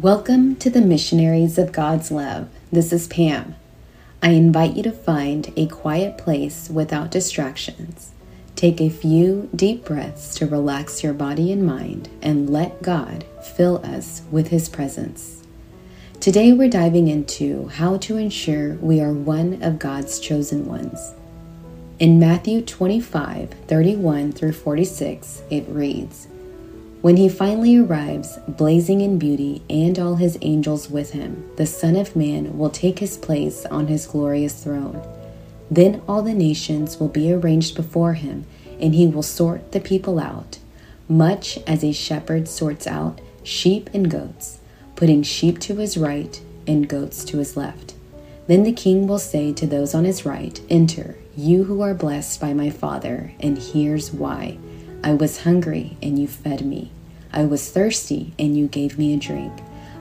Welcome to the Missionaries of God's Love. This is Pam. I invite you to find a quiet place without distractions. Take a few deep breaths to relax your body and mind and let God fill us with His presence. Today we're diving into how to ensure we are one of God's chosen ones. In Matthew 25 31 through 46, it reads, when he finally arrives, blazing in beauty, and all his angels with him, the Son of Man will take his place on his glorious throne. Then all the nations will be arranged before him, and he will sort the people out, much as a shepherd sorts out sheep and goats, putting sheep to his right and goats to his left. Then the king will say to those on his right, Enter, you who are blessed by my Father, and here's why. I was hungry, and you fed me. I was thirsty, and you gave me a drink.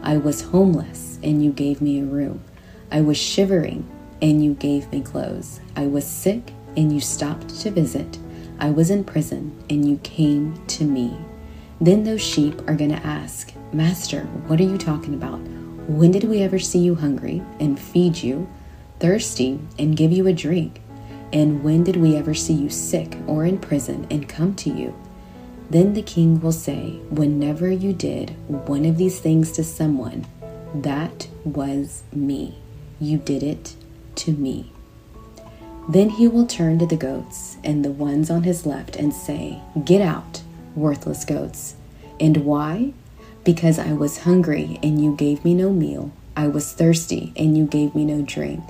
I was homeless, and you gave me a room. I was shivering, and you gave me clothes. I was sick, and you stopped to visit. I was in prison, and you came to me. Then those sheep are going to ask, Master, what are you talking about? When did we ever see you hungry and feed you, thirsty and give you a drink? And when did we ever see you sick or in prison and come to you? Then the king will say, Whenever you did one of these things to someone, that was me. You did it to me. Then he will turn to the goats and the ones on his left and say, Get out, worthless goats. And why? Because I was hungry and you gave me no meal. I was thirsty and you gave me no drink.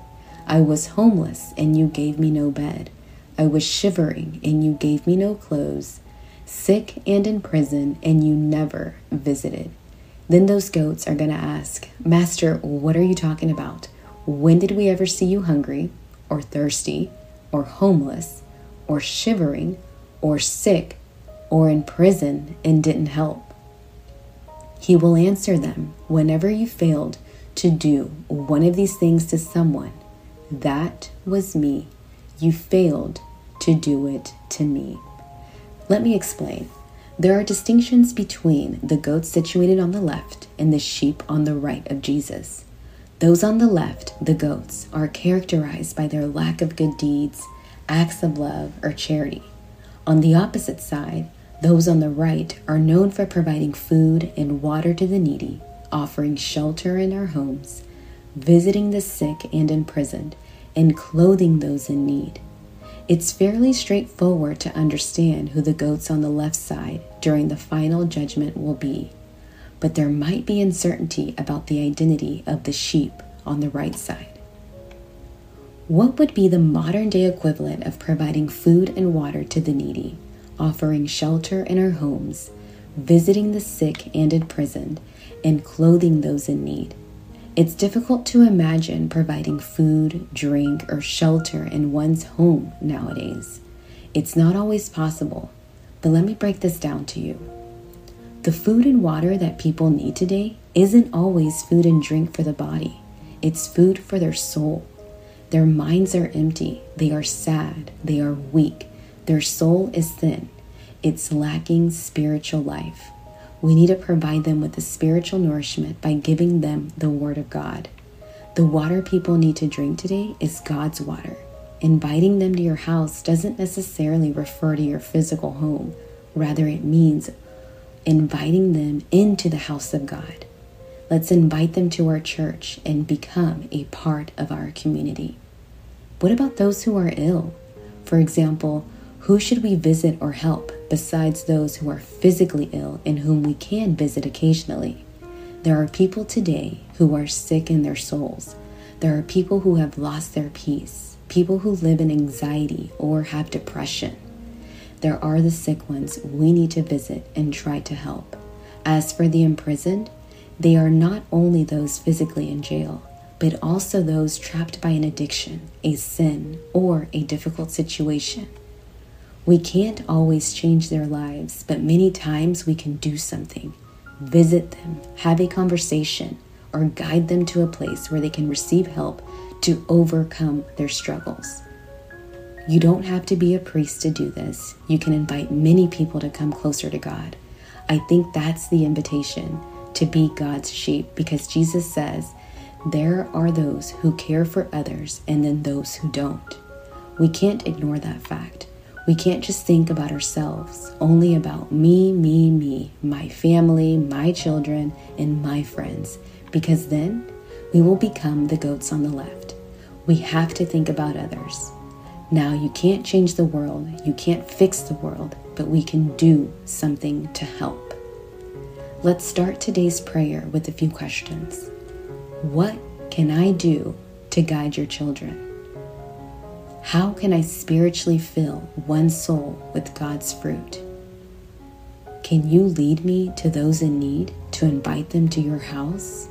I was homeless, and you gave me no bed. I was shivering, and you gave me no clothes. Sick and in prison, and you never visited. Then those goats are going to ask, Master, what are you talking about? When did we ever see you hungry, or thirsty, or homeless, or shivering, or sick, or in prison and didn't help? He will answer them, Whenever you failed to do one of these things to someone, that was me. You failed to do it to me. Let me explain. There are distinctions between the goats situated on the left and the sheep on the right of Jesus. Those on the left, the goats, are characterized by their lack of good deeds, acts of love, or charity. On the opposite side, those on the right are known for providing food and water to the needy, offering shelter in our homes, visiting the sick and imprisoned, and clothing those in need. It's fairly straightforward to understand who the goats on the left side during the final judgment will be, but there might be uncertainty about the identity of the sheep on the right side. What would be the modern day equivalent of providing food and water to the needy, offering shelter in our homes, visiting the sick and imprisoned, and clothing those in need? It's difficult to imagine providing food, drink, or shelter in one's home nowadays. It's not always possible, but let me break this down to you. The food and water that people need today isn't always food and drink for the body, it's food for their soul. Their minds are empty, they are sad, they are weak, their soul is thin, it's lacking spiritual life. We need to provide them with the spiritual nourishment by giving them the Word of God. The water people need to drink today is God's water. Inviting them to your house doesn't necessarily refer to your physical home, rather, it means inviting them into the house of God. Let's invite them to our church and become a part of our community. What about those who are ill? For example, who should we visit or help besides those who are physically ill and whom we can visit occasionally? There are people today who are sick in their souls. There are people who have lost their peace, people who live in anxiety or have depression. There are the sick ones we need to visit and try to help. As for the imprisoned, they are not only those physically in jail, but also those trapped by an addiction, a sin, or a difficult situation. We can't always change their lives, but many times we can do something. Visit them, have a conversation, or guide them to a place where they can receive help to overcome their struggles. You don't have to be a priest to do this. You can invite many people to come closer to God. I think that's the invitation to be God's sheep because Jesus says, there are those who care for others and then those who don't. We can't ignore that fact. We can't just think about ourselves, only about me, me, me, my family, my children, and my friends, because then we will become the goats on the left. We have to think about others. Now, you can't change the world, you can't fix the world, but we can do something to help. Let's start today's prayer with a few questions. What can I do to guide your children? How can I spiritually fill one soul with God's fruit? Can you lead me to those in need to invite them to your house?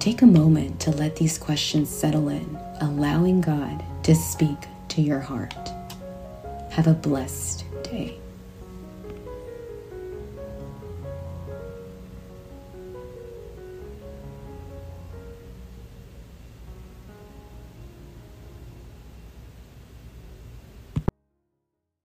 Take a moment to let these questions settle in, allowing God to speak to your heart. Have a blessed day.